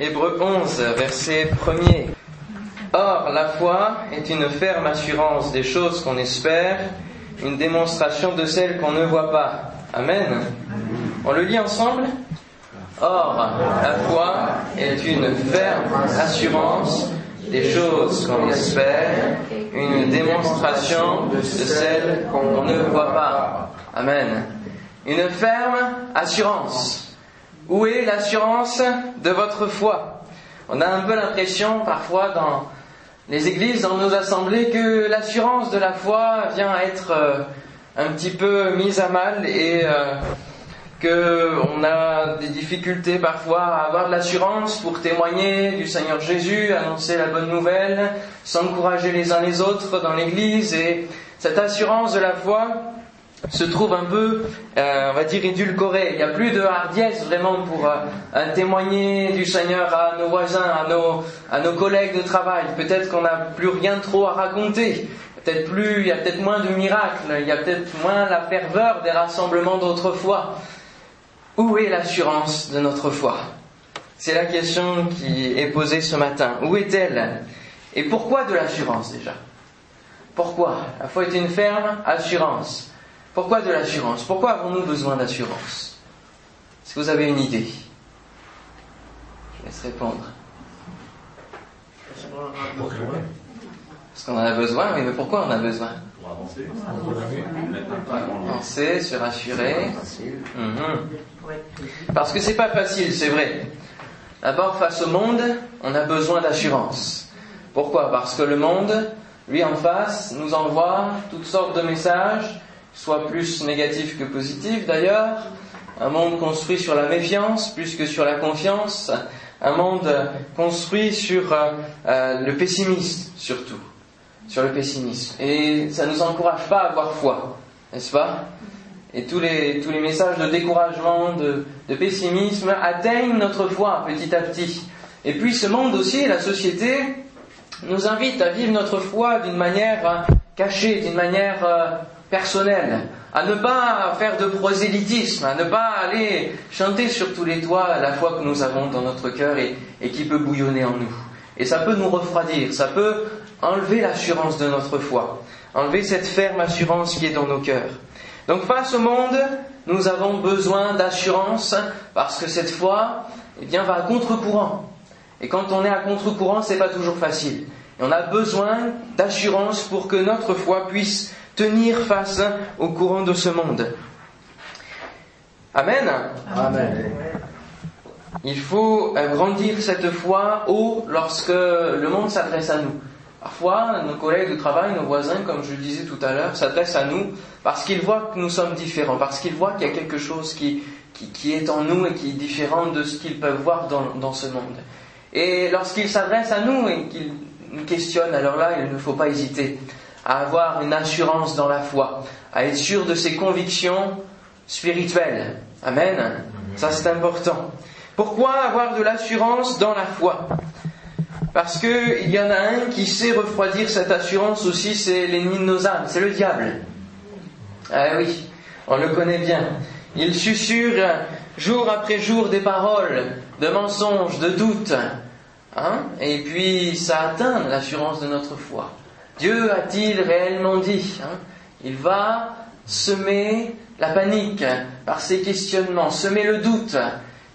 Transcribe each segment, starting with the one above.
Hébreu 11, verset 1er. Or, la foi est une ferme assurance des choses qu'on espère, une démonstration de celles qu'on ne voit pas. Amen. On le lit ensemble? Or, la foi est une ferme assurance des choses qu'on espère, une démonstration de celles qu'on ne voit pas. Amen. Une ferme assurance. Où est l'assurance de votre foi? On a un peu l'impression parfois dans les églises, dans nos assemblées, que l'assurance de la foi vient être euh, un petit peu mise à mal et euh, qu'on a des difficultés parfois à avoir de l'assurance pour témoigner du Seigneur Jésus, annoncer la bonne nouvelle, s'encourager les uns les autres dans l'Église. Et cette assurance de la foi, se trouve un peu, euh, on va dire, édulcoré. Il n'y a plus de hardiesse vraiment pour euh, témoigner du Seigneur à nos voisins, à nos, à nos collègues de travail. Peut-être qu'on n'a plus rien trop à raconter. Peut-être plus, il y a peut-être moins de miracles, il y a peut-être moins la ferveur des rassemblements d'autrefois. Où est l'assurance de notre foi? C'est la question qui est posée ce matin. Où est-elle? Et pourquoi de l'assurance déjà? Pourquoi? La foi est une ferme assurance. Pourquoi de l'assurance? Pourquoi avons-nous besoin d'assurance? Est-ce que vous avez une idée? Je laisse répondre. Parce qu'on en a besoin, mais pourquoi on a besoin? Pour avancer. Avancer, se rassurer. Mhm. Parce que c'est pas facile, c'est vrai. D'abord, face au monde, on a besoin d'assurance. Pourquoi? Parce que le monde, lui en face, nous envoie toutes sortes de messages soit plus négatif que positif d'ailleurs, un monde construit sur la méfiance plus que sur la confiance, un monde construit sur euh, euh, le pessimisme surtout, sur le pessimisme. Et ça ne nous encourage pas à avoir foi, n'est-ce pas? Et tous les, tous les messages de découragement, de, pessimisme atteignent notre foi petit à petit. Et puis ce monde aussi, la société, nous invite à vivre notre foi d'une manière cachée, d'une manière euh, personnel, à ne pas faire de prosélytisme, à ne pas aller chanter sur tous les toits la foi que nous avons dans notre cœur et, qui peut bouillonner en nous. Et ça peut nous refroidir, ça peut enlever l'assurance de notre foi, enlever cette ferme assurance qui est dans nos cœurs. Donc face au monde, nous avons besoin d'assurance parce que cette foi, eh bien, va à contre-courant. Et quand on est à contre-courant, c'est pas toujours facile. Et on a besoin d'assurance pour que notre foi puisse tenir face au courant de ce monde. Amen. Amen. Il faut euh, grandir cette foi haut lorsque le monde s'adresse à nous. Parfois, nos collègues de travail, nos voisins, comme je le disais tout à l'heure, s'adressent à nous parce qu'ils voient que nous sommes différents, parce qu'ils voient qu'il y a quelque chose qui, qui, est en nous et qui est différent de ce qu'ils peuvent voir dans, dans ce monde. Et lorsqu'ils s'adressent à nous et qu'ils nous questionnent, alors là, il ne faut pas hésiter à avoir une assurance dans la foi, à être sûr de ses convictions spirituelles. Amen. Ça c'est important. Pourquoi avoir de l'assurance dans la foi? Parce qu'il y en a un qui sait refroidir cette assurance aussi, c'est l'ennemi de nos âmes, c'est le diable. Ah oui, on le connaît bien. Il susurre jour après jour des paroles de mensonges, de doutes. Hein Et puis ça atteint l'assurance de notre foi. Dieu a-t-il réellement dit hein? Il va semer la panique par ses questionnements, semer le doute.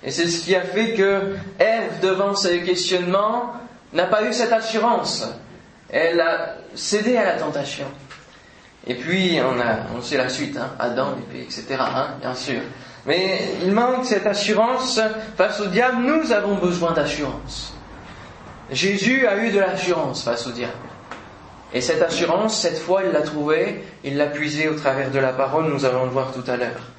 Et c'est ce qui a fait que Ève, devant ses questionnements, n'a pas eu cette assurance. Elle a cédé à la tentation. Et puis, on, a, on sait la suite, hein, Adam, etc., hein, bien sûr. Mais il manque cette assurance face au diable. Nous avons besoin d'assurance. Jésus a eu de l'assurance face au diable. Et cette assurance, cette fois, il l'a trouvée, il l'a puisée au travers de la parole, nous allons le voir tout à l'heure.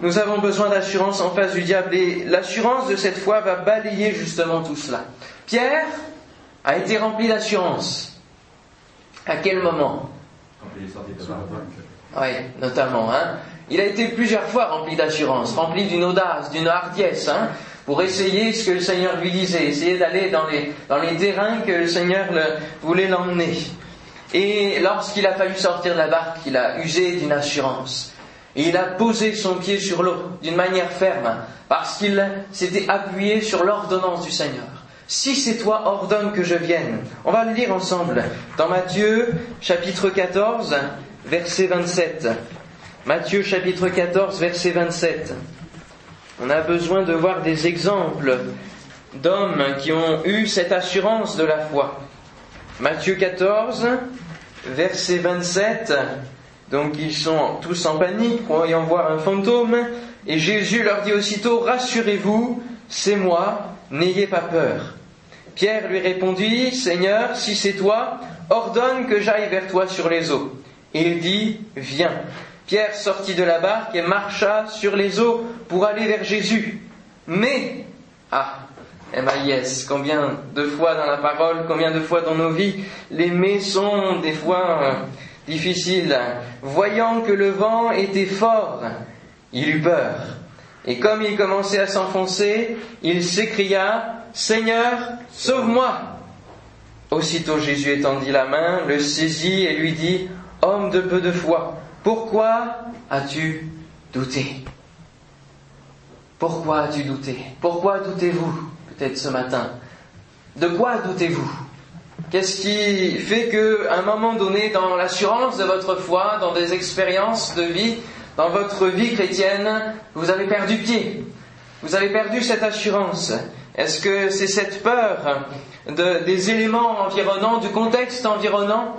Nous avons besoin d'assurance en face du diable et l'assurance de cette foi va balayer justement tout cela. Pierre a été rempli d'assurance. À quel moment? Oui, notamment. Hein il a été plusieurs fois rempli d'assurance, rempli d'une audace, d'une hardiesse, hein, pour essayer ce que le Seigneur lui disait, essayer d'aller dans les, dans les terrains que le Seigneur voulait l'emmener. Et lorsqu'il a fallu sortir de la barque, il a usé d'une assurance. Et il a posé son pied sur l'eau d'une manière ferme, parce qu'il s'était appuyé sur l'ordonnance du Seigneur. Si c'est toi, ordonne que je vienne. On va le lire ensemble dans Matthieu chapitre 14, verset 27. Matthieu chapitre 14, verset 27. On a besoin de voir des exemples d'hommes qui ont eu cette assurance de la foi. Matthieu 14, verset 27. Donc ils sont tous en panique, croyant voir un fantôme, et Jésus leur dit aussitôt, Rassurez-vous, c'est moi, n'ayez pas peur. Pierre lui répondit, Seigneur, si c'est toi, ordonne que j'aille vers toi sur les eaux. Et il dit, Viens. Pierre sortit de la barque et marcha sur les eaux pour aller vers Jésus. Mais, ah, M.I.S. Combien de fois dans la parole, combien de fois dans nos vies, les mais sont des fois euh, difficiles. Voyant que le vent était fort, il eut peur. Et comme il commençait à s'enfoncer, il s'écria, Seigneur, sauve-moi. Aussitôt Jésus étendit la main, le saisit et lui dit, Homme de peu de foi, pourquoi as-tu douté? Pourquoi as-tu douté? Pourquoi doutez-vous? Peut-être ce matin. De quoi doutez-vous? Qu'est-ce qui fait que, à un moment donné, dans l'assurance de votre foi, dans des expériences de vie, dans votre vie chrétienne, vous avez perdu pied? Vous avez perdu cette assurance? Est-ce que c'est cette peur de, des éléments environnants, du contexte environnant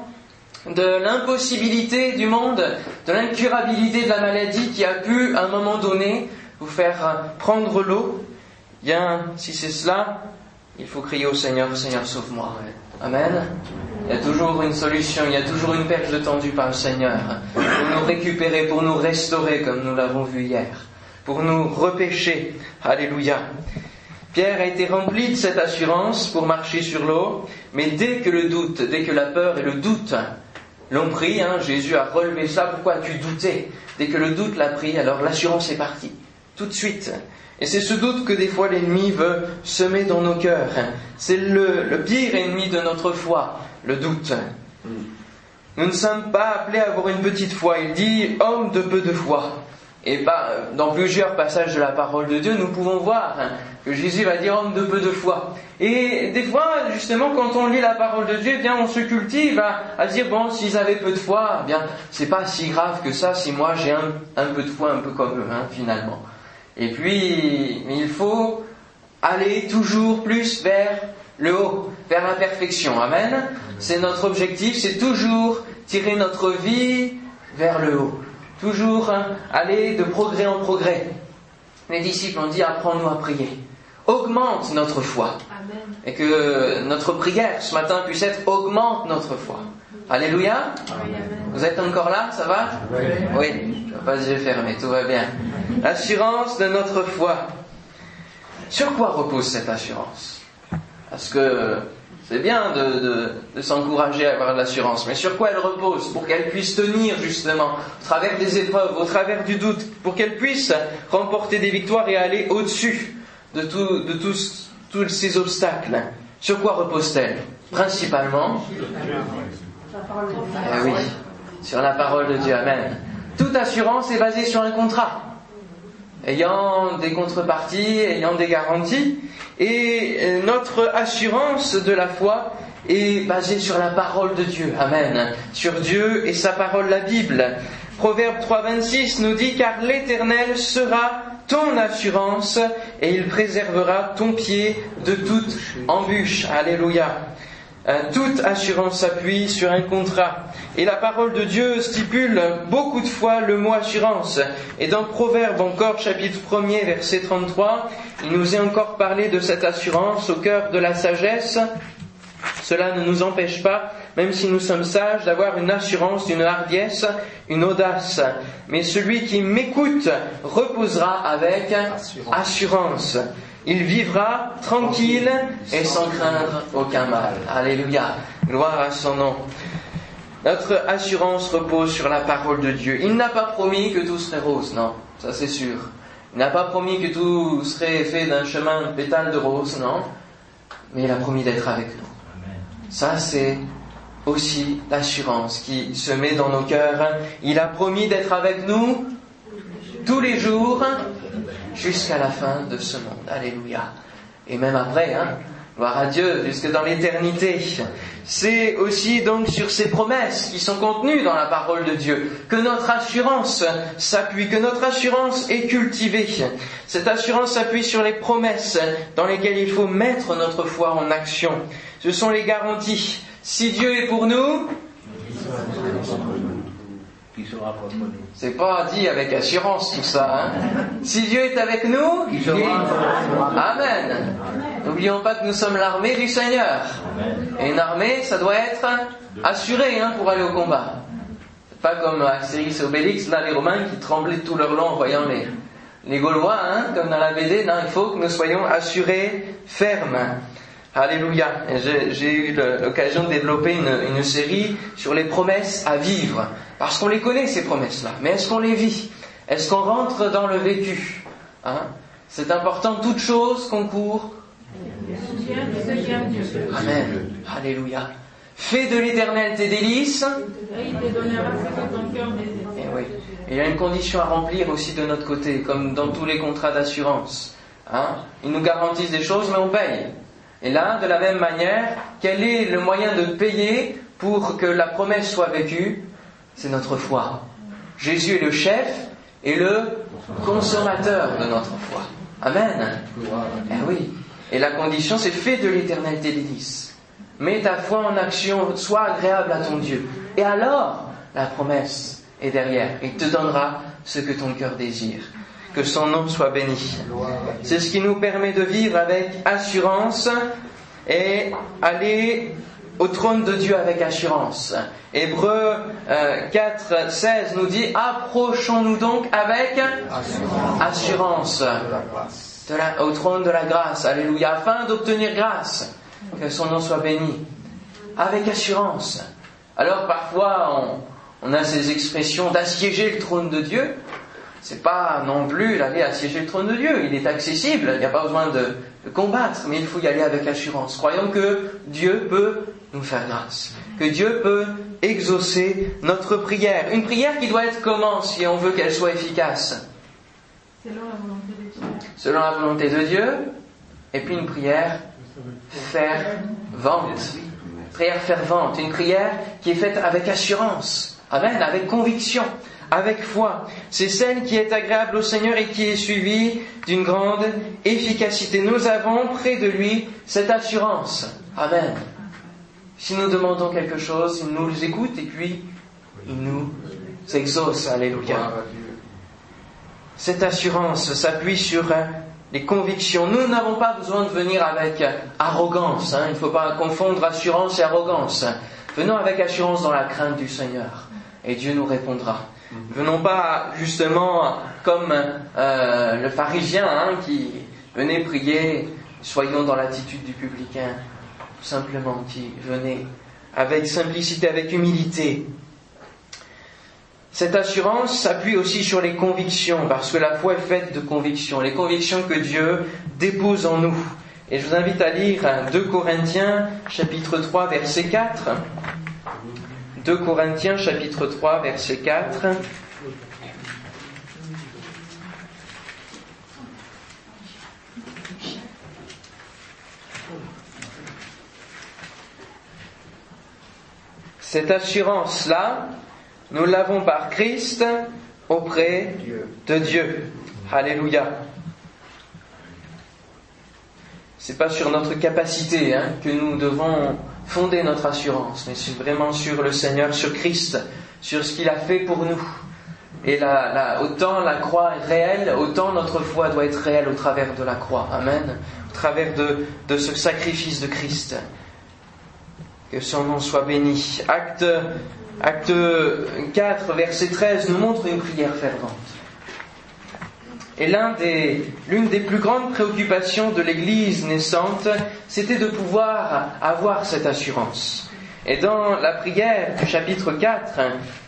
de l'impossibilité du monde, de l'incurabilité de la maladie qui a pu, à un moment donné, vous faire prendre l'eau, bien, si c'est cela, il faut crier au Seigneur, Seigneur, sauve-moi. Amen. Il y a toujours une solution, il y a toujours une perche de tendue par le Seigneur pour nous récupérer, pour nous restaurer comme nous l'avons vu hier, pour nous repêcher. Alléluia. Pierre a été rempli de cette assurance pour marcher sur l'eau, mais dès que le doute, dès que la peur et le doute l'ont pris, hein, Jésus a relevé ça, pourquoi as-tu douté? Dès que le doute l'a pris, alors l'assurance est partie, tout de suite. Et c'est ce doute que des fois l'ennemi veut semer dans nos cœurs. C'est le, pire ennemi de notre foi, le doute. Nous ne sommes pas appelés à avoir une petite foi. Il dit homme de peu de foi. Et bah, dans plusieurs passages de la parole de Dieu, nous pouvons voir que Jésus va dire homme de peu de foi. Et des fois, justement, quand on lit la parole de Dieu, eh bien, on se cultive à, dire bon, s'ils avaient peu de foi, eh bien, c'est pas si grave que ça si moi j'ai un, peu de foi, un peu comme eux, hein, finalement. Et puis, il faut aller toujours plus vers le haut, vers la perfection. Amen. C'est notre objectif, c'est toujours tirer notre vie vers le haut. Toujours hein, aller de progrès en progrès. Les disciples ont dit apprends-nous à prier. Augmente notre foi. Et que notre prière ce matin puisse être augmente notre foi. Alléluia. Vous êtes encore là, ça va? Oui. Je ne pas les yeux fermés, tout va bien. Assurance de notre foi. Sur quoi repose cette assurance? Parce que c'est bien de, s'encourager à avoir de l'assurance, mais sur quoi elle repose? Pour qu'elle puisse tenir justement au travers des épreuves, au travers du doute, pour qu'elle puisse remporter des victoires et aller au-dessus de, de tous, tous ces obstacles. Sur quoi repose-t-elle? Principalement eh oui, sur la parole de Dieu. Amen. Toute assurance est basée sur un contrat ayant des contreparties, ayant des garanties. Et euh, notre assurance de la foi est basée sur la parole de Dieu. Amen. Sur Dieu et sa parole, la Bible. Proverbe 3.26 nous dit car l'Éternel sera ton assurance et il préservera ton pied de toute embûche. Alléluia. Euh, toute assurance s'appuie sur un contrat. Et la parole de Dieu stipule beaucoup de fois le mot assurance. Et dans Proverbe encore, chapitre 1er, verset 33, il nous est encore parlé de cette assurance au cœur de la sagesse. Cela ne nous empêche pas, même si nous sommes sages, d'avoir une assurance, une hardiesse, une audace. Mais celui qui m'écoute reposera avec assurance. Il vivra tranquille et sans craindre aucun mal. Alléluia. Gloire à son nom. Notre assurance repose sur la parole de Dieu. Il n'a pas promis que tout serait rose, non, ça c'est sûr. Il n'a pas promis que tout serait fait d'un chemin de pétales de rose, non. Mais il a promis d'être avec nous. Ça c'est aussi l'assurance qui se met dans nos cœurs. Il a promis d'être avec nous tous les jours jusqu'à la fin de ce monde. Alléluia. Et même après, hein, gloire à Dieu, jusque dans l'éternité. C'est aussi donc sur ces promesses qui sont contenues dans la parole de Dieu que notre assurance s'appuie, que notre assurance est cultivée. Cette assurance s'appuie sur les promesses dans lesquelles il faut mettre notre foi en action. Ce sont les garanties. Si Dieu est pour nous, c'est pas dit avec assurance tout ça. Hein si Dieu est avec nous, Amen. N'oublions pas que nous sommes l'armée du Seigneur. Et une armée, ça doit être assuré hein, pour aller au combat. Pas comme Astérix et Obélix, là les Romains qui tremblaient tout leur long en voyant les, les Gaulois, hein, comme dans la BD. Non, il faut que nous soyons assurés, fermes. Alléluia. J'ai eu l'occasion de développer une, série sur les promesses à vivre. Parce qu'on les connaît, ces promesses-là. Mais est-ce qu'on les vit? Est-ce qu'on rentre dans le vécu? Hein? C'est important, toute chose concourt. Amen. Alléluia. Fais de l'éternel tes délices. Et eh oui. il y a une condition à remplir aussi de notre côté, comme dans tous les contrats d'assurance. Hein? Ils nous garantissent des choses, mais on paye. Et là, de la même manière, quel est le moyen de payer pour que la promesse soit vécue? C'est notre foi. Jésus est le chef et le consommateur de notre foi. Amen. Eh oui. Et la condition, c'est fais de l'éternel tes délices. Mets ta foi en action, sois agréable à ton Dieu. Et alors, la promesse est derrière. Il te donnera ce que ton cœur désire que son nom soit béni. C'est ce qui nous permet de vivre avec assurance et aller au trône de Dieu avec assurance. Hébreu 4, 16 nous dit approchons-nous donc avec assurance, au trône de la grâce, alléluia, afin d'obtenir grâce, que son nom soit béni, avec assurance. Alors parfois on a ces expressions d'assiéger le trône de Dieu, c'est pas non plus d'aller assiéger le trône de Dieu. Il est accessible, il n'y a pas besoin de, combattre, mais il faut y aller avec assurance. Croyons que Dieu peut nous faire grâce, que Dieu peut exaucer notre prière. Une prière qui doit être comment si on veut qu'elle soit efficace? Selon la volonté de Dieu. Selon la volonté de Dieu. Et puis une prière fervente. Prière fervente. Une prière qui est faite avec assurance. Amen, avec conviction avec foi. C'est celle qui est agréable au Seigneur et qui est suivie d'une grande efficacité. Nous avons près de lui cette assurance. Amen. Si nous demandons quelque chose, il nous écoute et puis il nous exauce. Alléluia. Cette assurance s'appuie sur les convictions. Nous n'avons pas besoin de venir avec arrogance. Hein. Il ne faut pas confondre assurance et arrogance. Venons avec assurance dans la crainte du Seigneur. Et Dieu nous répondra. Venons pas justement comme euh, le pharisien hein, qui venait prier, soyons dans l'attitude du publicain, simplement, qui venait avec simplicité, avec humilité. Cette assurance s'appuie aussi sur les convictions, parce que la foi est faite de convictions, les convictions que Dieu dépose en nous. Et je vous invite à lire 2 Corinthiens chapitre 3 verset 4. 2 Corinthiens chapitre 3 verset 4. Cette assurance-là, nous l'avons par Christ auprès de Dieu. Alléluia. C'est pas sur notre capacité hein, que nous devons fonder notre assurance, mais vraiment sur le Seigneur, sur Christ, sur ce qu'il a fait pour nous. Et autant la croix est réelle, autant notre foi doit être réelle au travers de la croix. Amen. Au travers de, de ce sacrifice de Christ. Que son nom soit béni. Acte, acte 4, verset 13 nous montre une prière fervente. Et l'une des, plus grandes préoccupations de l'Église naissante, c'était de pouvoir avoir cette assurance. Et dans la prière du chapitre 4,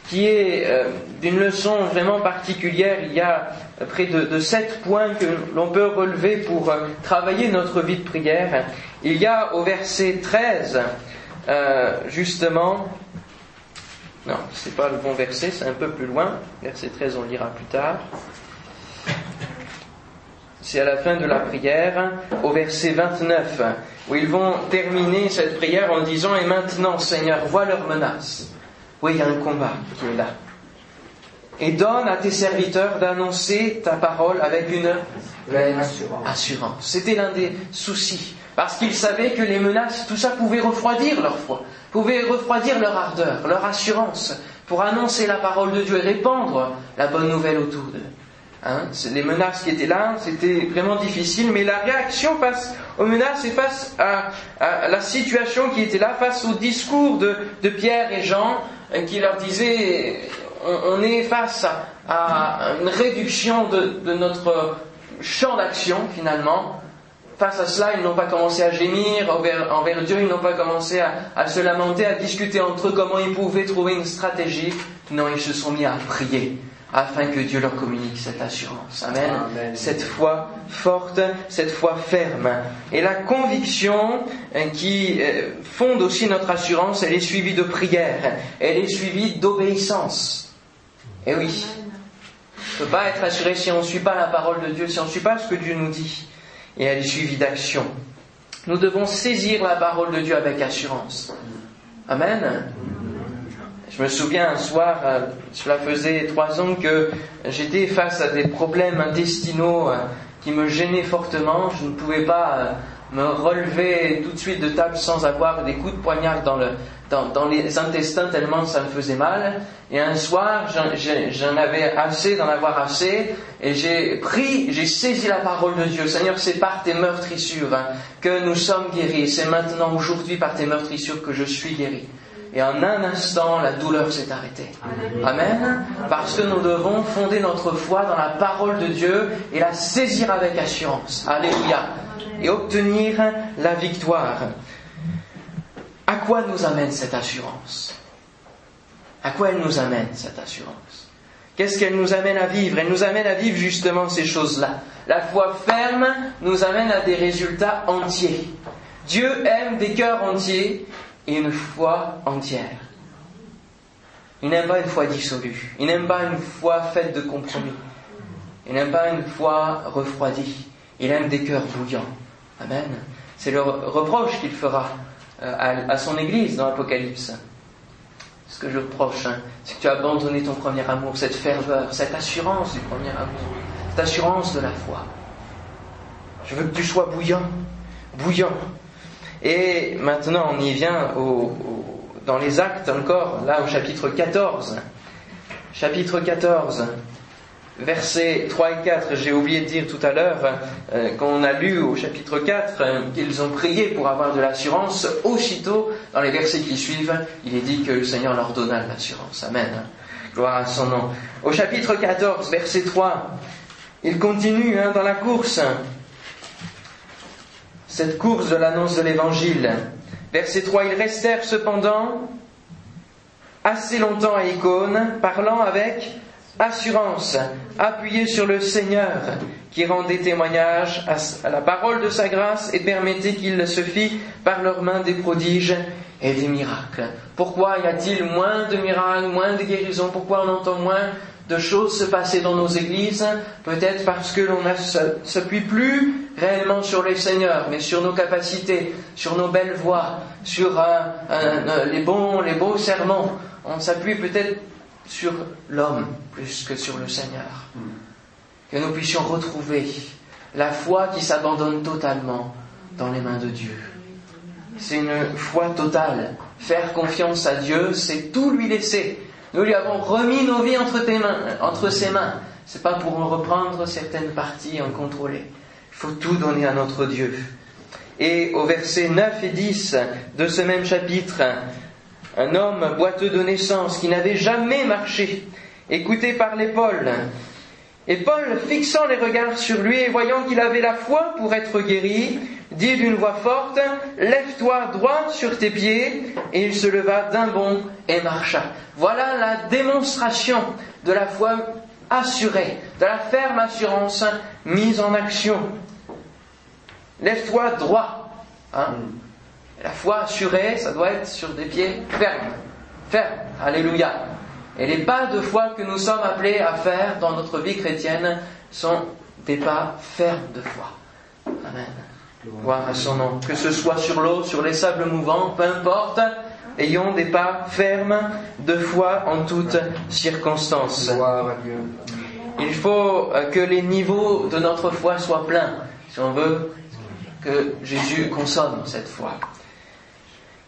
qui est euh, d'une leçon vraiment particulière, il y a près de, sept points que l'on peut relever pour euh, travailler notre vie de prière. Il y a au verset 13, euh, justement, non, c'est pas le bon verset, c'est un peu plus loin, verset 13 on lira plus tard. C'est à la fin de la prière, au verset 29, où ils vont terminer cette prière en disant Et maintenant, Seigneur, vois leurs menaces. Oui, il y a un combat qui est là. Et donne à tes serviteurs d'annoncer ta parole avec une assurance. C'était l'un des soucis. Parce qu'ils savaient que les menaces, tout ça pouvait refroidir leur foi, pouvait refroidir leur ardeur, leur assurance pour annoncer la parole de Dieu et répandre la bonne nouvelle autour d'eux. Hein, les menaces qui étaient là, c'était vraiment difficile, mais la réaction face aux menaces et face à, la situation qui était là, face au discours de, Pierre et Jean, euh, qui leur disait on, est face à, une réduction de, notre champ d'action finalement. Face à cela, ils n'ont pas commencé à gémir envers, Dieu, ils n'ont pas commencé à, se lamenter, à discuter entre eux comment ils pouvaient trouver une stratégie. Non, ils se sont mis à prier afin que Dieu leur communique cette assurance. Amen. Cette foi forte, cette foi ferme. Et la conviction euh, qui euh, fonde aussi notre assurance, elle est suivie de prière, elle est suivie d'obéissance. Et oui, on ne peut pas être assuré si on ne suit pas la parole de Dieu, si on ne suit pas ce que Dieu nous dit. Et elle est suivie d'action. Nous devons saisir la parole de Dieu avec assurance. Amen. Je me souviens un soir, euh, cela faisait trois ans que j'étais face à des problèmes intestinaux euh, qui me gênaient fortement. Je ne pouvais pas euh, me relever tout de suite de table sans avoir des coups de poignard dans, le, dans, les intestins tellement ça me faisait mal. Et un soir, j'en avais assez d'en avoir assez, et j'ai pris, j'ai saisi la parole de Dieu. Seigneur, c'est par tes meurtrissures hein, que nous sommes guéris. C'est maintenant, aujourd'hui, par tes meurtrissures que je suis guéri et en un instant, la douleur s'est arrêtée. Amen. Parce que nous devons fonder notre foi dans la parole de Dieu et la saisir avec assurance. Alléluia. Et obtenir la victoire. À quoi nous amène cette assurance? À quoi elle nous amène cette assurance? Qu'est-ce qu'elle nous amène à vivre? Elle nous amène à vivre justement ces choses-là. La foi ferme nous amène à des résultats entiers. Dieu aime des cœurs entiers et une foi entière. Il n'aime pas une foi dissolue. Il n'aime pas une foi faite de compromis. Il n'aime pas une foi refroidie. Il aime des cœurs bouillants. Amen. C'est le reproche qu'il fera euh, à, son Église dans l'Apocalypse. Ce que je reproche, hein, c'est que tu as abandonné ton premier amour, cette ferveur, cette assurance du premier amour, cette assurance de la foi. Je veux que tu sois bouillant, bouillant, et maintenant, on y vient dans les actes encore, là au chapitre 14. Chapitre 14, versets 3 et 4. J'ai oublié de dire tout à l'heure, euh, qu'on a lu au chapitre 4, euh, qu'ils ont prié pour avoir de l'assurance. Aussitôt, dans les versets qui suivent, il est dit que le Seigneur leur donna l'assurance. Amen. Gloire à son nom. Au chapitre 14, verset 3, il continue hein, dans la course cette course de l'annonce de l'Évangile. Verset 3, ils restèrent cependant assez longtemps à Icône, parlant avec assurance, appuyés sur le Seigneur, qui rendait témoignage à la parole de sa grâce et permettait qu'il se fît par leurs mains des prodiges et des miracles. Pourquoi y a-t-il moins de miracles, moins de guérisons? Pourquoi on entend moins de choses se passer dans nos églises, peut-être parce que l'on ne s'appuie plus réellement sur les seigneurs, mais sur nos capacités, sur nos belles voix, sur les bons, les beaux sermons. On s'appuie peut-être sur l'homme plus que sur le Seigneur. Que nous puissions retrouver la foi qui s'abandonne totalement dans les mains de Dieu. C'est une foi totale. Faire confiance à Dieu, c'est tout lui laisser nous lui avons remis nos vies entre, tes mains, entre ses mains. Pas pour en reprendre certaines parties et en contrôler. Il faut tout donner à notre Dieu. Et au verset 9 et 10 de ce même chapitre, un homme boiteux de naissance qui n'avait jamais marché, écouté par les Paul, et Paul, fixant les regards sur lui et voyant qu'il avait la foi pour être guéri, dit d'une voix forte, Lève-toi droit sur tes pieds. Et il se leva d'un bond et marcha. Voilà la démonstration de la foi assurée, de la ferme assurance mise en action. Lève-toi droit. Hein. La foi assurée, ça doit être sur des pieds fermes. Fermes. Alléluia. Et les pas de foi que nous sommes appelés à faire dans notre vie chrétienne sont des pas fermes de foi. Amen. Gloire à son nom. Que ce soit sur l'eau, sur les sables mouvants, peu importe, ayons des pas fermes de foi en toutes circonstances. Gloire à Dieu. Il faut euh, que les niveaux de notre foi soient pleins, si on veut que Jésus consomme cette foi.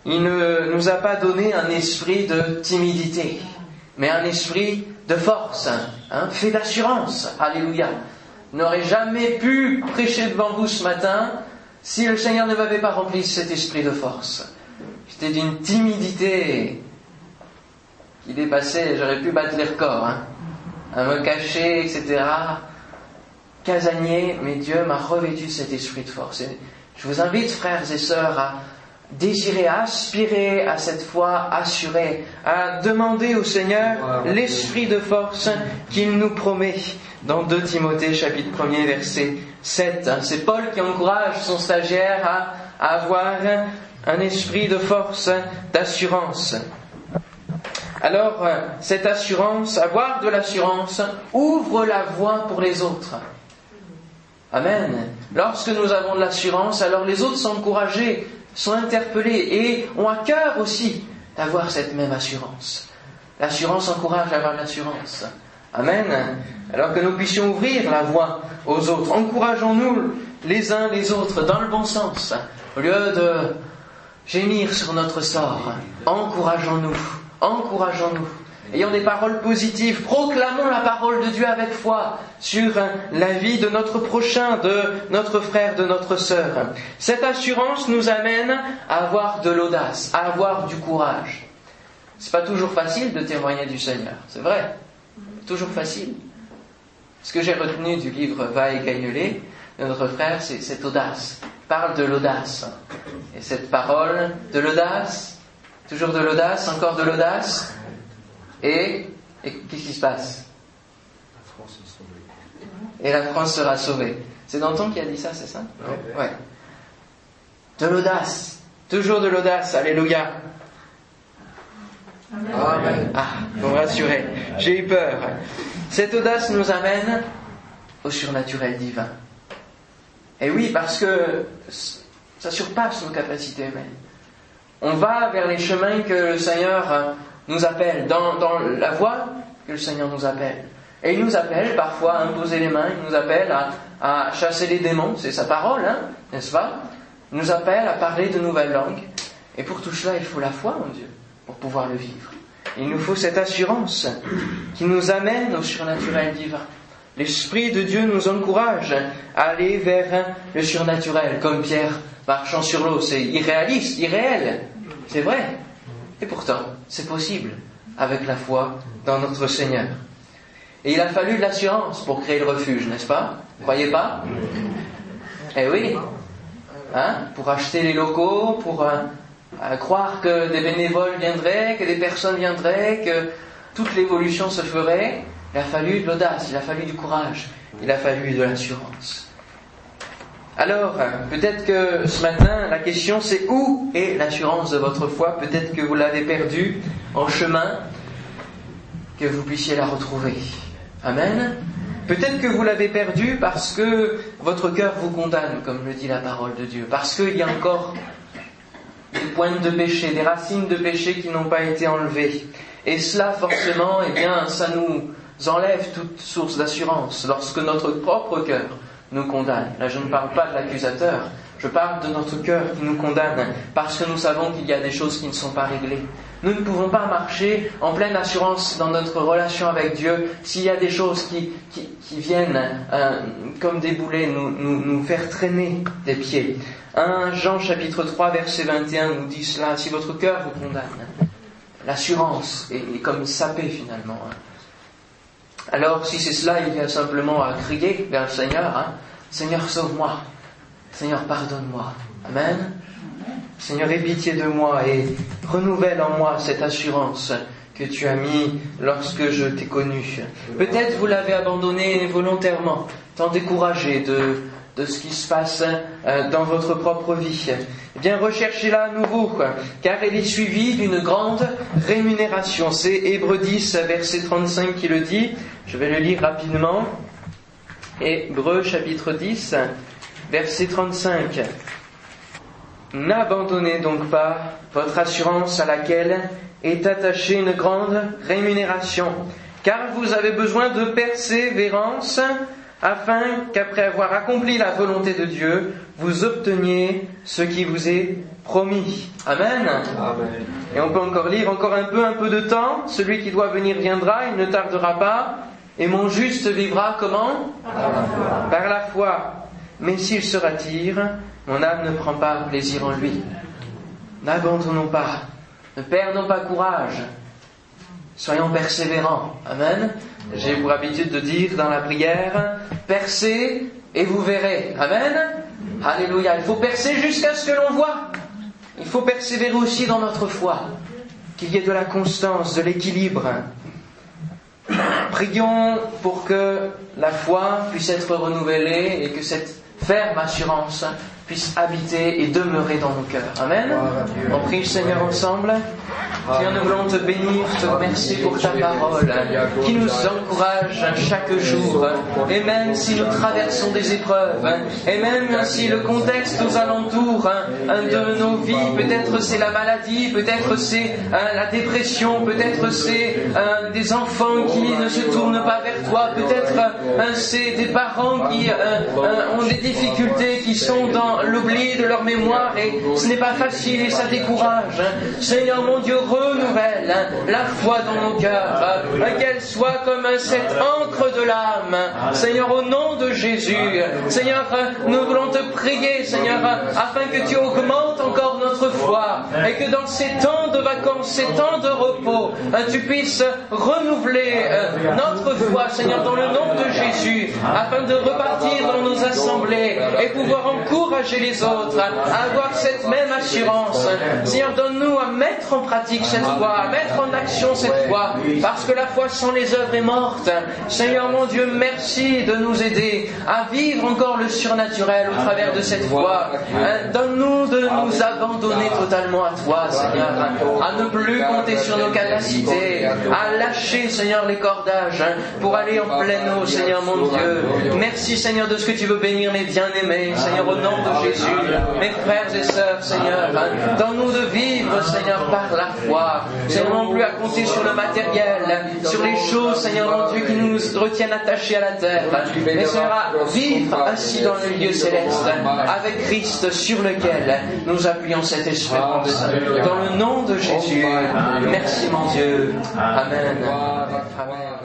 Il ne nous a pas donné un esprit de timidité, mais un esprit de force, hein, fait d'assurance. Alléluia. Je n'aurais jamais pu prêcher devant vous ce matin si le Seigneur ne m'avait pas rempli cet esprit de force. J'étais d'une timidité qui dépassait, j'aurais pu battre les records, hein, à me cacher, etc. Casanier, mais Dieu m'a revêtu de cet esprit de force. Et je vous invite, frères et sœurs, à désirer, à aspirer à cette foi assurée, à demander au Seigneur l'esprit de force qu'il nous promet dans 2 Timothée chapitre 1er verset 7. C'est Paul qui encourage son stagiaire à, avoir un esprit de force, d'assurance. Alors, cette assurance, avoir de l'assurance, ouvre la voie pour les autres. Amen. Lorsque nous avons de l'assurance, alors les autres sont encouragés sont interpellés et ont à cœur aussi d'avoir cette même assurance. L'assurance encourage à avoir l'assurance. Amen. Alors que nous puissions ouvrir la voie aux autres, encourageons-nous les uns les autres dans le bon sens. Au lieu de gémir sur notre sort, encourageons-nous, encourageons-nous. Ayons des paroles positives, proclamons la parole de Dieu avec foi sur la vie de notre prochain, de notre frère, de notre sœur. Cette assurance nous amène à avoir de l'audace, à avoir du courage. C'est pas toujours facile de témoigner du Seigneur, c'est vrai. Toujours facile. Ce que j'ai retenu du livre Va et gagne de notre frère, c'est cette audace. Il parle de l'audace. Et cette parole, de l'audace, toujours de l'audace, encore de l'audace, et, qu'est-ce qui se passe? La France est sauvée. Et la France sera sauvée. C'est Danton qui a dit ça, c'est ça? Ouais. De l'audace. Toujours de l'audace. Alléluia. Amen. Ah, vous me rassurez. J'ai eu peur. Cette audace nous amène au surnaturel divin. Et oui, parce que ça surpasse nos capacités humaines. On va vers les chemins que le Seigneur nous appelle, dans, la voie que le Seigneur nous appelle. Et il nous appelle parfois à imposer les mains, il nous appelle à, chasser les démons, c'est sa parole, hein, n'est-ce pas? Il nous appelle à parler de nouvelles langues. Et pour tout cela, il faut la foi en Dieu pour pouvoir le vivre. Il nous faut cette assurance qui nous amène au surnaturel divin. L'Esprit de Dieu nous encourage à aller vers le surnaturel, comme Pierre marchant sur l'eau. C'est irréaliste, irréel. C'est vrai. Et pourtant, c'est possible avec la foi dans notre Seigneur. Et il a fallu de l'assurance pour créer le refuge, n'est-ce pas? Croyez pas? Eh oui. Hein? Pour acheter les locaux, pour euh, croire que des bénévoles viendraient, que des personnes viendraient, que toute l'évolution se ferait, il a fallu de l'audace, il a fallu du courage, il a fallu de l'assurance. Alors, peut-être que ce matin, la question c'est où est l'assurance de votre foi? Peut-être que vous l'avez perdue en chemin, que vous puissiez la retrouver. Amen. Peut-être que vous l'avez perdue parce que votre cœur vous condamne, comme le dit la parole de Dieu, parce qu'il y a encore des pointes de péché, des racines de péché qui n'ont pas été enlevées. Et cela, forcément, eh bien, ça nous enlève toute source d'assurance lorsque notre propre cœur nous condamne. Là, je ne parle pas de l'accusateur, je parle de notre cœur qui nous condamne parce que nous savons qu'il y a des choses qui ne sont pas réglées. Nous ne pouvons pas marcher en pleine assurance dans notre relation avec Dieu s'il y a des choses qui, viennent euh, comme des boulets nous, faire traîner des pieds. 1 Jean chapitre 3 verset 21 nous dit cela, si votre cœur vous condamne, l'assurance est, comme sapée finalement. Hein. Alors, si c'est cela, il y a simplement à crier vers le Seigneur, hein. Seigneur, sauve-moi. Seigneur, pardonne-moi. Amen. Seigneur, aie pitié de moi et renouvelle en moi cette assurance que tu as mis lorsque je t'ai connu. Peut-être vous l'avez abandonné volontairement, tant découragé de, de ce qui se passe euh, dans votre propre vie. Eh bien, recherchez-la à nouveau, car elle est suivie d'une grande rémunération. C'est Hébreu 10, verset 35 qui le dit. Je vais le lire rapidement. Hébreux chapitre 10, verset 35. N'abandonnez donc pas votre assurance à laquelle est attachée une grande rémunération, car vous avez besoin de persévérance afin qu'après avoir accompli la volonté de Dieu, vous obteniez ce qui vous est promis. Amen. Amen. Et on peut encore lire encore un peu, un peu de temps. Celui qui doit venir viendra, il ne tardera pas. Et mon juste vivra comment? Par la foi. Mais s'il se attire, mon âme ne prend pas plaisir en lui. N'abandonnons pas. Ne perdons pas courage. Soyons persévérants. Amen. J'ai pour habitude de dire dans la prière, percez et vous verrez. Amen. Alléluia. Il faut percer jusqu'à ce que l'on voit. Il faut persévérer aussi dans notre foi. Qu'il y ait de la constance, de l'équilibre. Prions pour que la foi puisse être renouvelée et que cette ferme assurance puisse habiter et demeurer dans nos cœurs. Amen. On prie le Seigneur ensemble. Seigneur, nous voulons te bénir, te remercier pour ta parole qui nous encourage chaque jour. Et même si nous traversons des épreuves, et même si le contexte aux alentours hein, de nos vies, peut-être c'est la maladie, peut-être c'est hein, la dépression, peut-être c'est hein, des enfants qui ne se tournent pas vers toi, peut-être c'est des parents qui ont des difficultés, qui sont dans l'oubli de leur mémoire et ce n'est pas facile et ça décourage. Seigneur mon Dieu, renouvelle la foi dans nos cœurs, qu'elle soit comme cette encre de l'âme. Seigneur, au nom de Jésus, Seigneur, nous voulons te prier, Seigneur, afin que tu augmentes encore notre foi et que dans ces temps de vacances, ces temps de repos, tu puisses renouveler notre foi, Seigneur, dans le nom de Jésus, afin de repartir dans nos assemblées et pouvoir encourager les autres à avoir cette même assurance. Seigneur, donne-nous à mettre en pratique cette foi, à mettre en action cette foi, parce que la foi sans les œuvres est morte. Seigneur mon Dieu, merci de nous aider à vivre encore le surnaturel au travers de cette foi. Donne-nous de nous abandonner totalement à toi, Seigneur, à ne plus compter sur nos capacités, à lâcher, Seigneur, les cordages pour aller en pleine eau, Seigneur mon Dieu. Merci, Seigneur, de ce que tu veux bénir mes bien-aimés, Seigneur, au nom de Jésus. Mes frères et sœurs, Seigneur, donne-nous de vivre, Seigneur, par la foi. Seigneur, non plus à compter sur le matériel, sur les choses, Seigneur mon Dieu, qui nous retiennent attachés à la terre. Mais Seigneur, à vivre assis dans le lieu céleste, avec Christ sur lequel nous appuyons cette espérance. Dans le nom de Jésus. Merci mon Dieu. Amen. Amen.